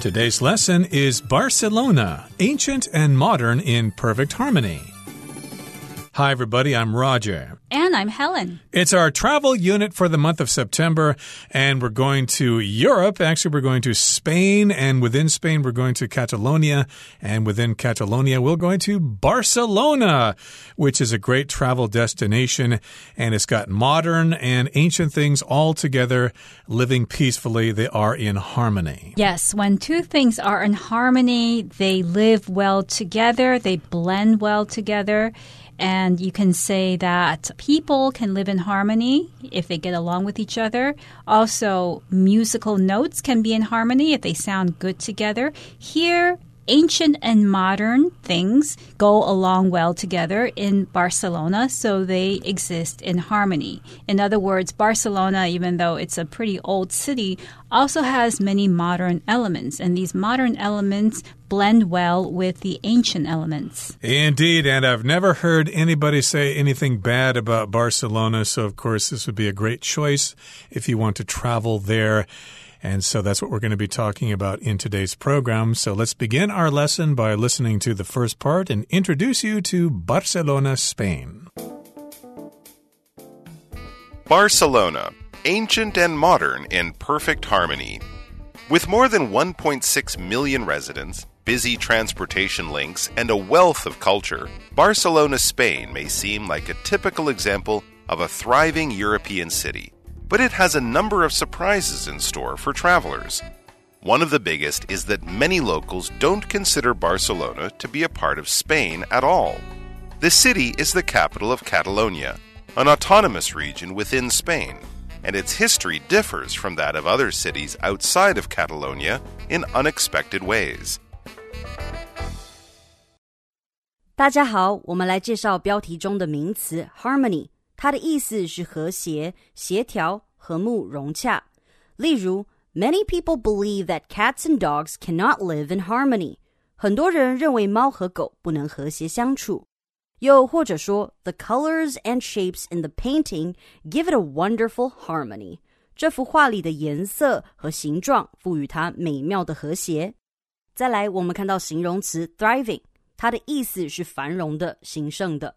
Today's lesson is Barcelona, ancient and modern in perfect harmony. Hi, everybody, I'm Roger. And I'm Helen. It's our travel unit for the month of September, and we're going to Europe. Actually, we're going to Spain, and within Spain, we're going to Catalonia, and within Catalonia, we're going to Barcelona, which is a great travel destination, and it's got modern and ancient things all together, living peacefully. They are in harmony. Yes, when two things are in harmony, they live well together, they blend well together. And you can say that people can live in harmony if they get along with each other. Also, musical notes can be in harmony if they sound good together. Here, ancient and modern things go along well together in Barcelona, so they exist in harmony. In other words, Barcelona, even though it's a pretty old city, also has many modern elements, and these modern elements blend well with the ancient elements. Indeed, and I've never heard anybody say anything bad about Barcelona, so of course, this would be a great choice if you want to travel there. And so that's what we're going to be talking about in today's program. So let's begin our lesson by listening to the first part and introduce you to Barcelona, Spain. Barcelona, ancient and modern in perfect harmony. With more than 1.6 million residents, busy transportation links, and a wealth of culture, Barcelona, Spain may seem like a typical example of a thriving European city but it has a number of surprises in store for travelers. One of the biggest is that many locals don't consider Barcelona to be a part of Spain at all. The city is the capital of Catalonia, an autonomous region within Spain, and its history differs from that of other cities outside of Catalonia in unexpected ways. 大家好，我们来介绍标题中的名词 harmony。 它的意思是和谐、协调、和睦、融洽。例如，Many people believe that cats and dogs cannot live in harmony。很多人认为猫和狗不能和谐相处。又或者说，The colors and shapes in the painting give it a wonderful harmony。这幅画里的颜色和形状赋予它美妙的和谐。再来，我们看到形容词 thriving，它的意思是繁荣的、兴盛的。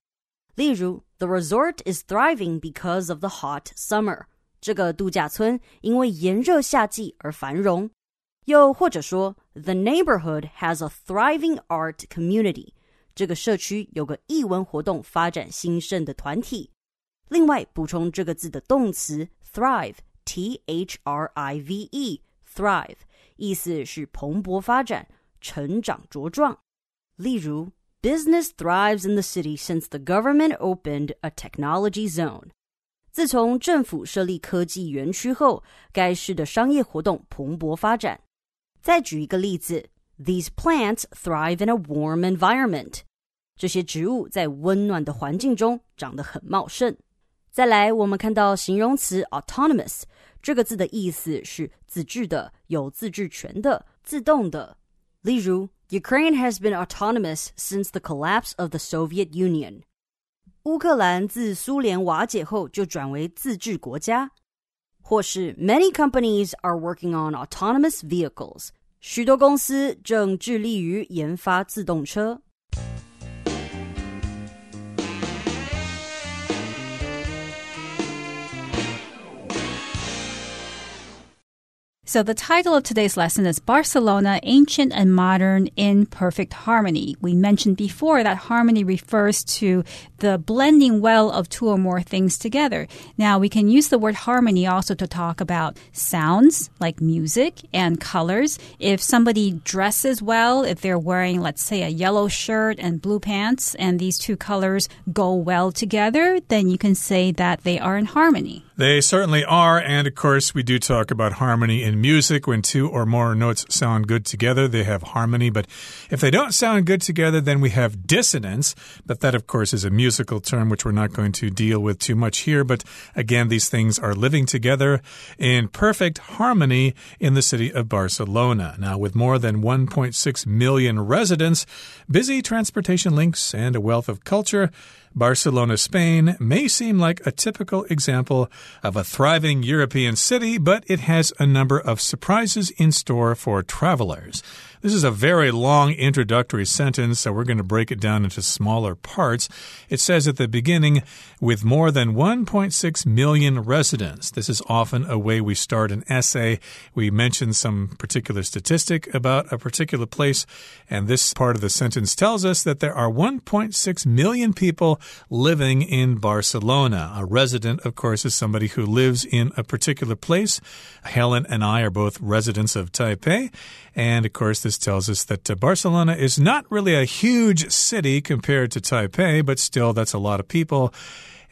例如 ，The resort is thriving because of the hot summer。这个度假村因为炎热夏季而繁荣。又或者说，The neighborhood has a thriving art community。这个社区有个艺文活动发展兴盛的团体。另外，补充这个字的动词 thrive，t h r i v e，thrive，意思是蓬勃发展、成长茁壮。例如。 Business thrives in the city since the government opened a technology zone. 自从政府设立科技园区后，该市的商业活动蓬勃发展。再举一个例子：These plants thrive in a warm environment. 这些植物在温暖的环境中长得很茂盛。再来，我们看到形容词 autonomous 这个字的意思是自治的、有自治权的、自动的。例如 Ukraine has been autonomous since the collapse of the Soviet Union. 乌克兰自苏联瓦解后就转为自治国家。或是 Many companies are working on autonomous vehicles. 许多公司正致力于研发自动车。 So the title of today's lesson is Barcelona Ancient and Modern in Perfect Harmony. We mentioned before that harmony refers to the blending well of two or more things together. Now we can use the word harmony also to talk about sounds like music and colors. If somebody dresses well, if they're wearing, let's say, a yellow shirt and blue pants, and these two colors go well together, then you can say that they are in harmony. They certainly are. And of course, we do talk about harmony in music. When two or more notes sound good together, they have harmony. But if they don't sound good together, then we have dissonance. But that, of course, is a musical term which we're not going to deal with too much here. But again, these things are living together in perfect harmony in the city of Barcelona. Now, with more than 1.6 million residents, busy transportation links, and a wealth of culture, Barcelona, Spain may seem like a typical example of a thriving European city, but it has a number of surprises in store for travelers. This is a very long introductory sentence, so we're going to break it down into smaller parts. It says at the beginning, with more than 1.6 million residents. This is often a way we start an essay. We mention some particular statistic about a particular place, and this part of the sentence tells us that there are 1.6 million people living in Barcelona. A resident, of course, is somebody who lives in a particular place. Helen and I are both residents of Taipei, and of course, this tells us that uh, Barcelona is not really a huge city compared to Taipei, but still, that's a lot of people.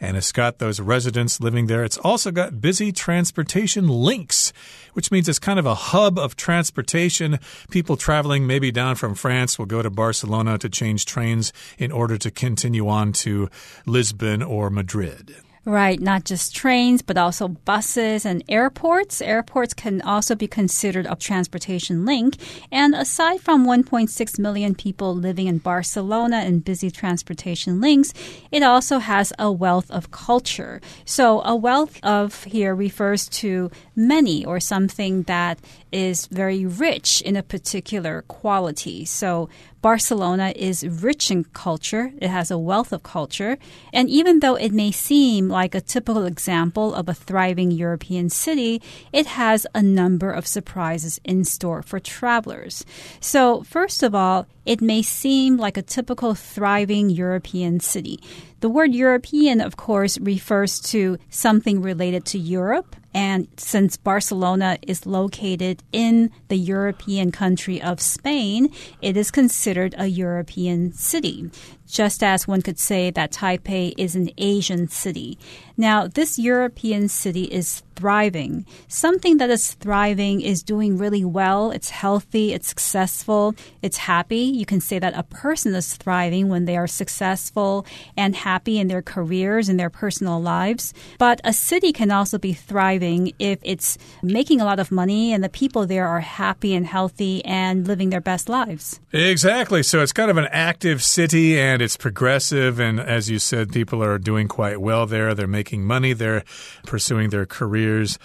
And it's got those residents living there. It's also got busy transportation links, which means it's kind of a hub of transportation. People traveling maybe down from France will go to Barcelona to change trains in order to continue on to Lisbon or Madrid. Right, not just trains, but also buses and airports. Airports can also be considered a transportation link. And aside from 1.6 million people living in Barcelona and busy transportation links, it also has a wealth of culture. So a wealth of here refers to many or something that is very rich in a particular quality. So Barcelona is rich in culture. It has a wealth of culture. And even though it may seem like a typical example of a thriving European city, it has a number of surprises in store for travelers. So, first of all, it may seem like a typical thriving European city. The word European, of course, refers to something related to Europe. And since Barcelona is located in the European country of Spain, it is considered a European city just as one could say that Taipei is an Asian city. Now, this European city is thriving. Something that is thriving is doing really well, it's healthy, it's successful, it's happy. You can say that a person is thriving when they are successful and happy in their careers and their personal lives. But a city can also be thriving if it's making a lot of money and the people there are happy and healthy and living their best lives. Exactly. So it's kind of an active city and it's progressive. And as you said, people are doing quite well there. They're making money, they're pursuing their careers.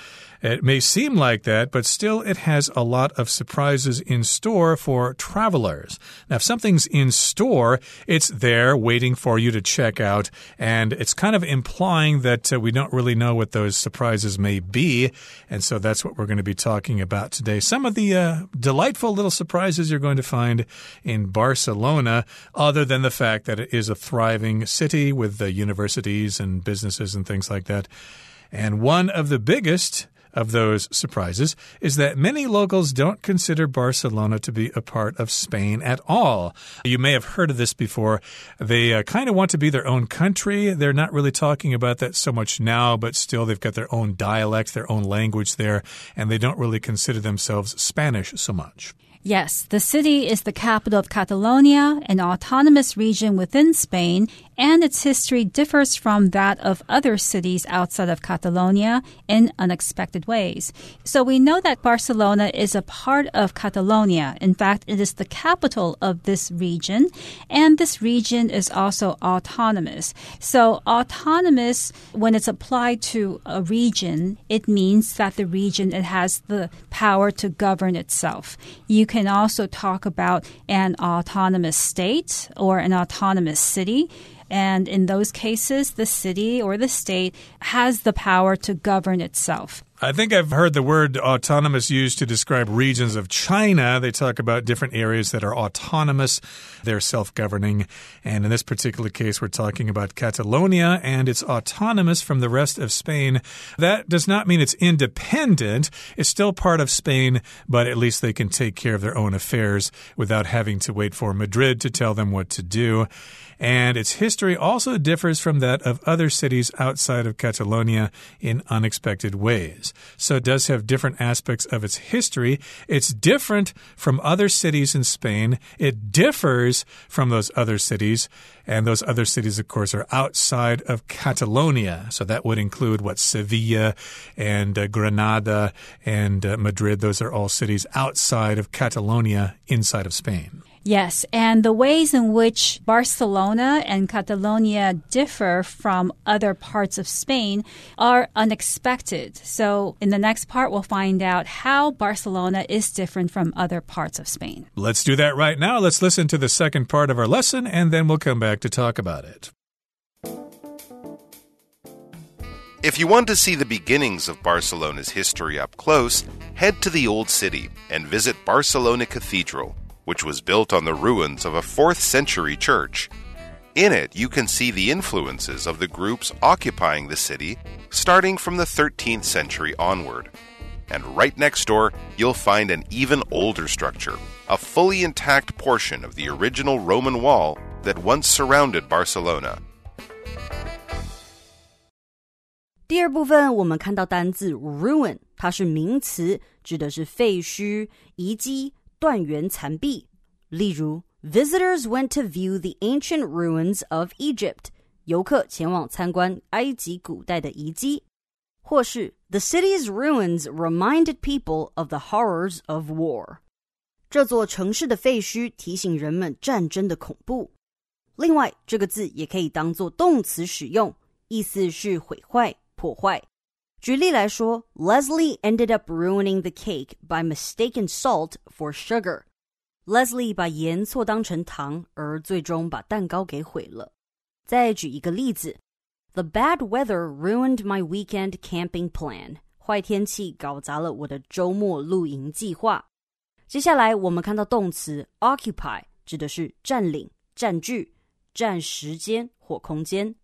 It may seem like that, but still it has a lot of surprises in store for travelers. Now, if something's in store, it's there waiting for you to check out, and it's kind of implying that uh, we don't really know what those surprises may be. And so that's what we're going to be talking about today. Some of the uh, delightful little surprises you're going to find in Barcelona, other than the fact that it is a thriving city with the universities and businesses and things like that. And one of the biggest of those surprises is that many locals don't consider Barcelona to be a part of Spain at all. You may have heard of this before. They uh, kind of want to be their own country. They're not really talking about that so much now, but still they've got their own dialect, their own language there, and they don't really consider themselves Spanish so much. Yes, the city is the capital of Catalonia, an autonomous region within Spain, and its history differs from that of other cities outside of Catalonia in unexpected ways. So we know that Barcelona is a part of Catalonia. In fact, it is the capital of this region, and this region is also autonomous. So autonomous, when it's applied to a region, it means that the region it has the power to govern itself. You can also talk about an autonomous state or an autonomous city. And in those cases, the city or the state has the power to govern itself. I think I've heard the word autonomous used to describe regions of China. They talk about different areas that are autonomous, they're self governing. And in this particular case, we're talking about Catalonia, and it's autonomous from the rest of Spain. That does not mean it's independent. It's still part of Spain, but at least they can take care of their own affairs without having to wait for Madrid to tell them what to do and its history also differs from that of other cities outside of Catalonia in unexpected ways. So it does have different aspects of its history. It's different from other cities in Spain. It differs from those other cities. And those other cities, of course, are outside of Catalonia. So that would include what Sevilla and uh, Granada and uh, Madrid. Those are all cities outside of Catalonia, inside of Spain. Yes, and the ways in which Barcelona and Catalonia differ from other parts of Spain are unexpected. So, in the next part, we'll find out how Barcelona is different from other parts of Spain. Let's do that right now. Let's listen to the second part of our lesson, and then we'll come back to talk about it. If you want to see the beginnings of Barcelona's history up close, head to the Old City and visit Barcelona Cathedral, which was built on the ruins of a 4th century church. In it, you can see the influences of the groups occupying the city starting from the 13th century onward. And right next door, you'll find an even older structure, a fully intact portion of the original Roman wall that once surrounded Barcelona. 第二部分，我们看到单字 ruin，它是名词，指的是废墟、遗迹、 断垣残壁。例如，Visitors went to view the ancient ruins of Egypt。游客前往参观埃及古代的遗迹。或是，The city's ruins reminded people of the horrors of war。这座城市的废墟提醒人们战争的恐怖。另外，这个字也可以当做动词使用，意思是毁坏。破坏。 举例来说，Leslie ended up ruining the cake by mistaking salt for sugar。Leslie 把盐错当成糖，而最终把蛋糕给毁了。再举一个例子，The bad weather ruined my weekend camping plan。坏天气搞砸了我的周末露营计划。接下来我们看到动词 occupy，指的是占领、占据、占时间或空间。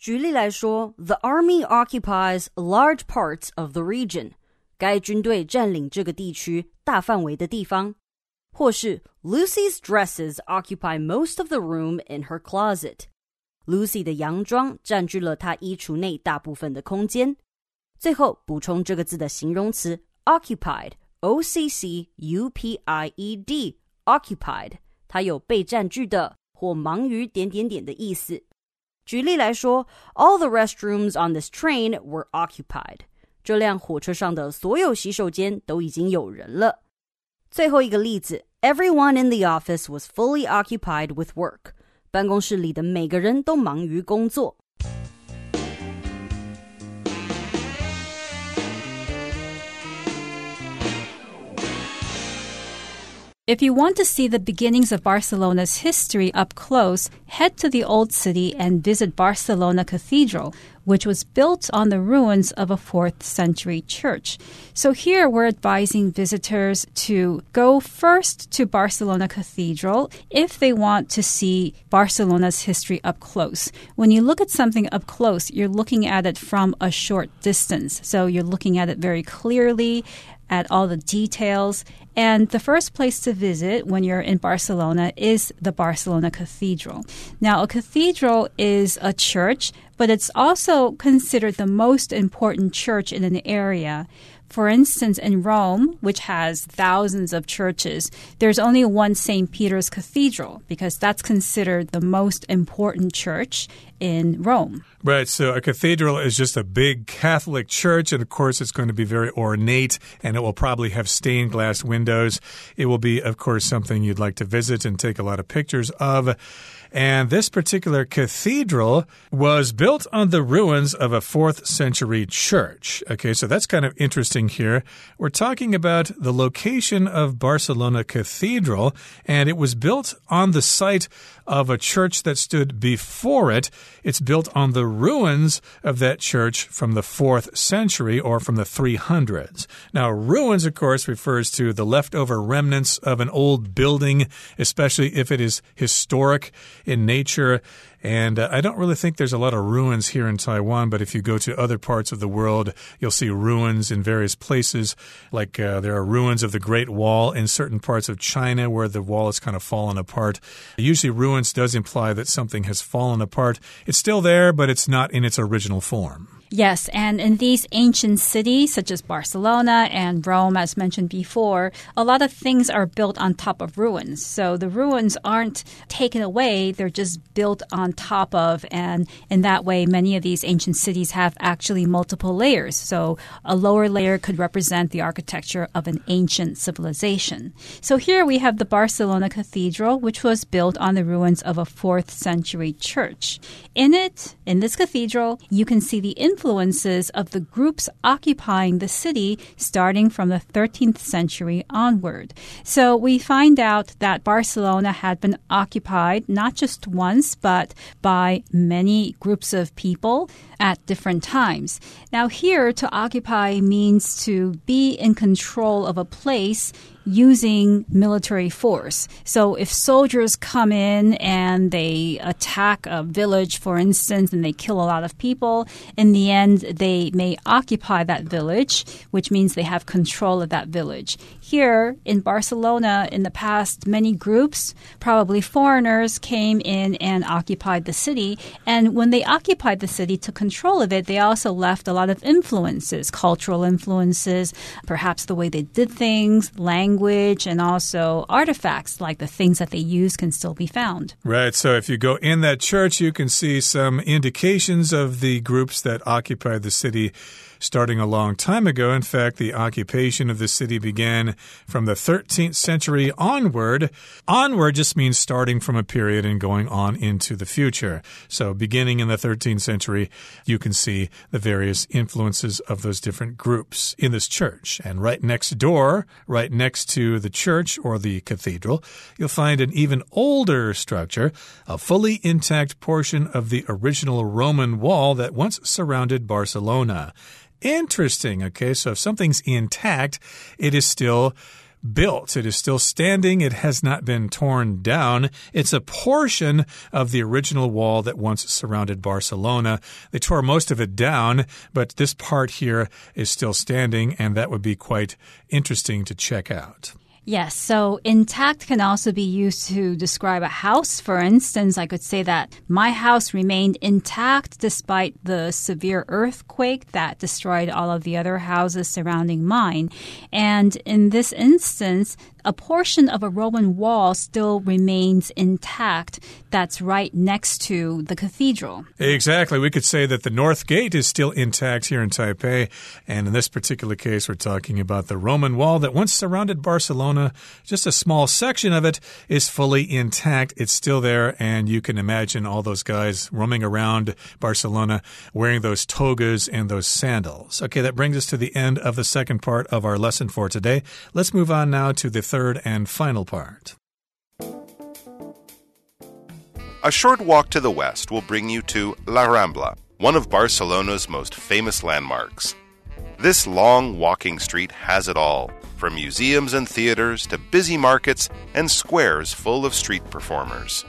举例来说，The army occupies large parts of the region。该军队占领这个地区大范围的地方。或是 Lucy's dresses occupy most of the room in her closet。Lucy 的洋装占据了她衣橱内大部分的空间。最后补充这个字的形容词 occupied，o c c u p i e d，occupied，它有被占据的或忙于点点点的意思。 举例来说，All the restrooms on this train were occupied。这辆火车上的所有洗手间都已经有人了。最后一个例子，Everyone in the office was fully occupied with work。办公室里的每个人都忙于工作。If you want to see the beginnings of Barcelona's history up close, head to the Old City and visit Barcelona Cathedral, which was built on the ruins of a 4th century church. So here we're advising visitors to go first to Barcelona Cathedral if they want to see Barcelona's history up close. When you look at something up close, you're looking at it from a short distance. So you're looking at it very clearly at all the details. And the first place to visit when you're in Barcelona is the Barcelona Cathedral. Now, a cathedral is a church, but it's also considered the most important church in an area. For instance, in Rome, which has thousands of churches, there's only one St. Peter's Cathedral because that's considered the most important church in Rome. Right. So a cathedral is just a big Catholic church. And of course, it's going to be very ornate and it will probably have stained glass windows. It will be, of course, something you'd like to visit and take a lot of pictures of. And this particular cathedral was built on the ruins of a fourth century church. Okay, so that's kind of interesting here. We're talking about the location of Barcelona Cathedral, and it was built on the site of a church that stood before it. It's built on the ruins of that church from the 4th century or from the 300s. Now, ruins, of course, refers to the leftover remnants of an old building, especially if it is historic in nature. And uh, I don't really think there's a lot of ruins here in Taiwan, but if you go to other parts of the world, you'll see ruins in various places. Like uh, there are ruins of the Great Wall in certain parts of China where the wall has kind of fallen apart. Usually, ruins does imply that something has fallen apart. It's still there, but it's not in its original form. Yes, and in these ancient cities, such as Barcelona and Rome, as mentioned before, a lot of things are built on top of ruins. So the ruins aren't taken away, they're just built on top of. And in that way, many of these ancient cities have actually multiple layers. So a lower layer could represent the architecture of an ancient civilization. So here we have the Barcelona Cathedral, which was built on the ruins of a fourth century church. In it, in this cathedral, you can see the influences of the groups occupying the city starting from the 13th century onward. So we find out that Barcelona had been occupied not just once, but by many groups of people at different times. Now, here to occupy means to be in control of a place using military force. So if soldiers come in and they attack a village, for instance, and they kill a lot of people, in the end, they may occupy that village, which means they have control of that village. Here in Barcelona, in the past, many groups, probably foreigners, came in and occupied the city. And when they occupied the city, took control of it, they also left a lot of influences, cultural influences, perhaps the way they did things, language and also artifacts like the things that they use can still be found. Right. So if you go in that church, you can see some indications of the groups that occupied the city starting a long time ago. In fact, the occupation of the city began from the 13th century onward. Onward just means starting from a period and going on into the future. So, beginning in the 13th century, you can see the various influences of those different groups in this church. And right next door, right next to the church or the cathedral, you'll find an even older structure, a fully intact portion of the original Roman wall that once surrounded Barcelona. Interesting. Okay, so if something's intact, it is still built. It is still standing. It has not been torn down. It's a portion of the original wall that once surrounded Barcelona. They tore most of it down, but this part here is still standing, and that would be quite interesting to check out. Yes, so intact can also be used to describe a house. For instance, I could say that my house remained intact despite the severe earthquake that destroyed all of the other houses surrounding mine. And in this instance, a portion of a Roman wall still remains intact that's right next to the cathedral. Exactly. We could say that the North Gate is still intact here in Taipei. And in this particular case, we're talking about the Roman wall that once surrounded Barcelona. Just a small section of it is fully intact. It's still there. And you can imagine all those guys roaming around Barcelona wearing those togas and those sandals. Okay, that brings us to the end of the second part of our lesson for today. Let's move on now to the third and final part. A short walk to the west will bring you to La Rambla, one of Barcelona's most famous landmarks. This long walking street has it all, from museums and theaters to busy markets and squares full of street performers.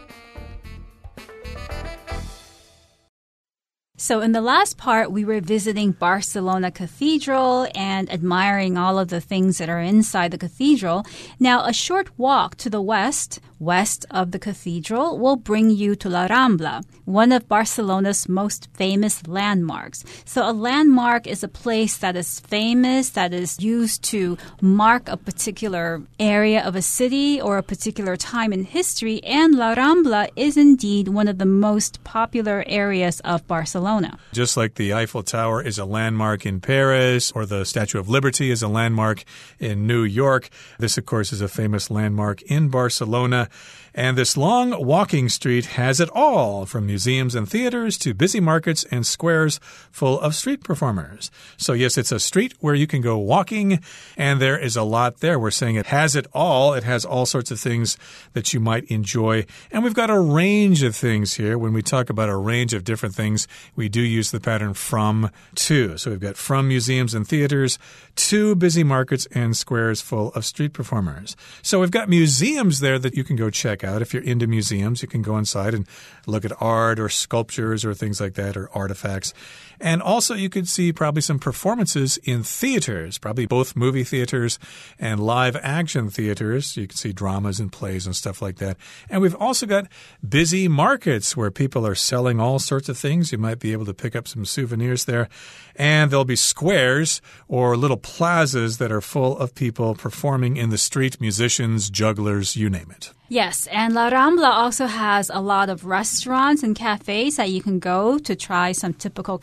So, in the last part, we were visiting Barcelona Cathedral and admiring all of the things that are inside the cathedral. Now, a short walk to the west west of the cathedral will bring you to La Rambla, one of Barcelona's most famous landmarks. So, a landmark is a place that is famous, that is used to mark a particular area of a city or a particular time in history, and La Rambla is indeed one of the most popular areas of Barcelona. Just like the Eiffel Tower is a landmark in Paris, or the Statue of Liberty is a landmark in New York, this, of course, is a famous landmark in Barcelona. And this long walking street has it all from museums and theaters to busy markets and squares full of street performers. So, yes, it's a street where you can go walking, and there is a lot there. We're saying it has it all. It has all sorts of things that you might enjoy. And we've got a range of things here. When we talk about a range of different things, we do use the pattern from to. So, we've got from museums and theaters to busy markets and squares full of street performers. So, we've got museums there that you can go check out. If you're into museums, you can go inside and look at art or sculptures or things like that or artifacts. And also, you could see probably some performances in theaters, probably both movie theaters and live action theaters. You can see dramas and plays and stuff like that. And we've also got busy markets where people are selling all sorts of things. You might be able to pick up some souvenirs there. And there'll be squares or little plazas that are full of people performing in the street musicians, jugglers, you name it. Yes, and La Rambla also has a lot of restaurants and cafes that you can go to try some typical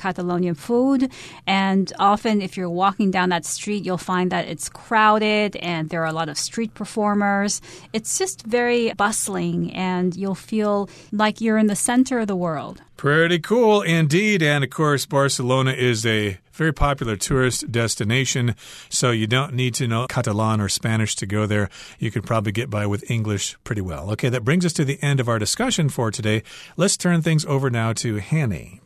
Food. And often, if you're walking down that street, you'll find that it's crowded and there are a lot of street performers. It's just very bustling, and you'll feel like you're in the center of the world. Pretty cool indeed. And of course, Barcelona is a very popular tourist destination, so you don't need to know Catalan or Spanish to go there. You can probably get by with English pretty well. Okay, that brings us to the end of our discussion for today. Let's turn things over now to Hanny.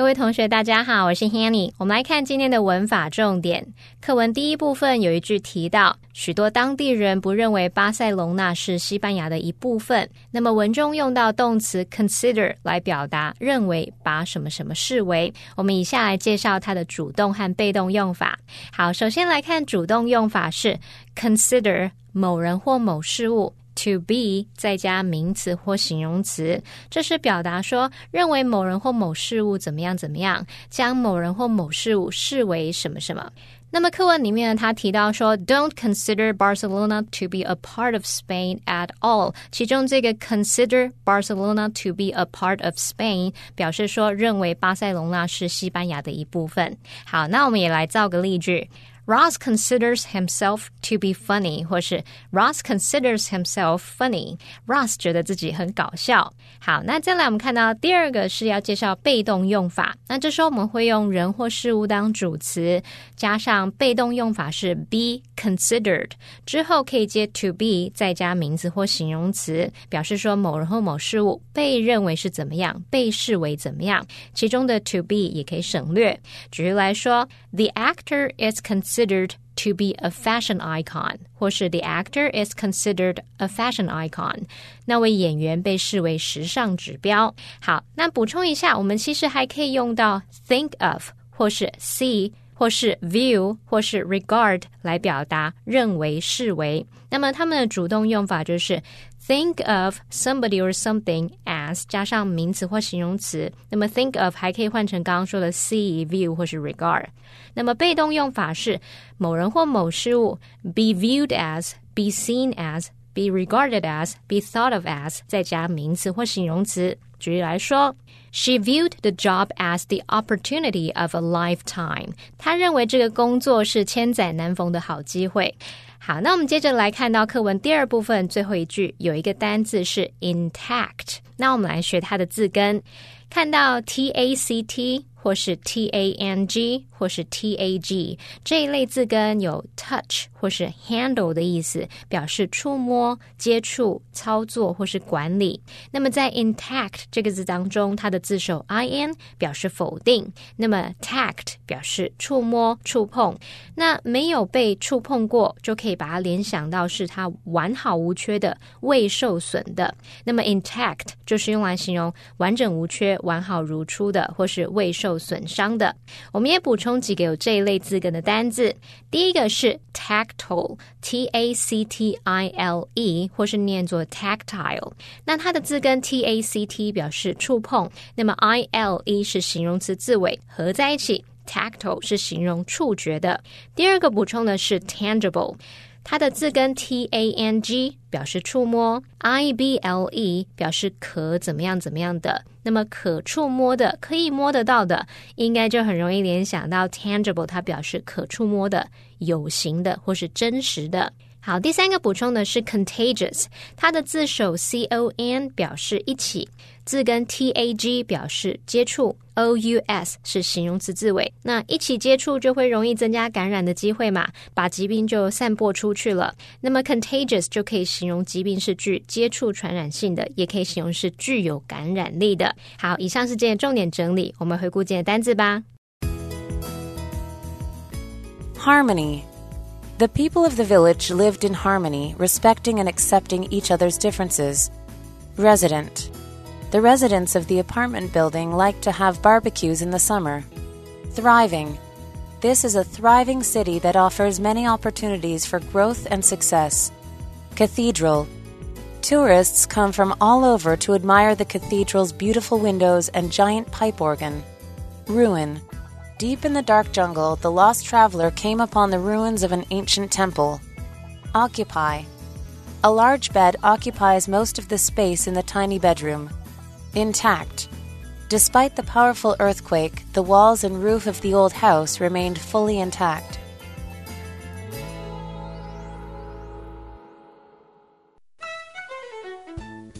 各位同学，大家好，我是 Hanny。我们来看今天的文法重点。课文第一部分有一句提到，许多当地人不认为巴塞隆纳是西班牙的一部分。那么文中用到动词 consider 来表达认为，把什么什么视为。我们以下来介绍它的主动和被动用法。好，首先来看主动用法是 consider 某人或某事物。To be 再加名词或形容词，这是表达说认为某人或某事物怎么样怎么样，将某人或某事物视为什么什么。那么课文里面呢，他提到说，Don't consider Barcelona to be a part of Spain at all。其中这个 consider Barcelona to be a part of Spain 表示说认为巴塞隆纳是西班牙的一部分。好，那我们也来造个例句。Ross considers himself to be funny，或是 Ross considers himself funny。Ross 觉得自己很搞笑。好，那再来我们看到第二个是要介绍被动用法。那这时候我们会用人或事物当主词，加上被动用法是 be considered，之后可以接 to be，再加名词或形容词，表示说某人或某事物被认为是怎么样，被视为怎么样。其中的 to be 也可以省略。举例来说，The actor is considered considered to be a fashion icon，或是 the actor is considered a fashion icon，那位演员被视为时尚指标。好，那补充一下，我们其实还可以用到 think of，或是 see。或是 view 或是 regard 来表达认为视为，那么它们的主动用法就是 think of somebody or something as 加上名词或形容词。那么 think of 还可以换成刚刚说的 see、view 或是 regard。那么被动用法是某人或某事物 be viewed as、be seen as、be regarded as、be thought of as，再加名词或形容词。举例来说，She viewed the job as the opportunity of a lifetime。她认为这个工作是千载难逢的好机会。 好，那我们接着来看到课文第二部分最后一句，有一个单字是 intact。那我们来学它的字根，看到 t a c t。或是 t a n g 或是 t a g 这一类字根有 touch 或是 handle 的意思，表示触摸、接触、操作或是管理。那么在 intact 这个字当中，它的字首 i n 表示否定，那么 tact 表示触摸、触碰。那没有被触碰过，就可以把它联想到是它完好无缺的、未受损的。那么 intact 就是用来形容完整无缺、完好如初的，或是未受。损伤的，我们也补充几个有这一类字根的单字。第一个是 tactile，t a c t i l e，或是念作 tactile。那它的字根 t a c t 表示触碰，那么 i l e 是形容词字尾合在一起，tactile 是形容触觉的。第二个补充的是 tangible。它的字根 t a n g 表示触摸，i b l e 表示可怎么样怎么样的。那么可触摸的、可以摸得到的，应该就很容易联想到 tangible，它表示可触摸的、有形的或是真实的。好，第三个补充的是 contagious，它的字首 c o n 表示一起，字根 t a g 表示接触，o u s 是形容词字尾，那一起接触就会容易增加感染的机会嘛，把疾病就散播出去了。那么 contagious 就可以形容疾病是具接触传染性的，也可以形容是具有感染力的。好，以上是今天重点整理，我们回顾今天单字吧。Harmony The people of the village lived in harmony, respecting and accepting each other's differences. Resident. The residents of the apartment building like to have barbecues in the summer. Thriving. This is a thriving city that offers many opportunities for growth and success. Cathedral. Tourists come from all over to admire the cathedral's beautiful windows and giant pipe organ. Ruin. Deep in the dark jungle, the lost traveler came upon the ruins of an ancient temple. Occupy. A large bed occupies most of the space in the tiny bedroom. Intact. Despite the powerful earthquake, the walls and roof of the old house remained fully intact.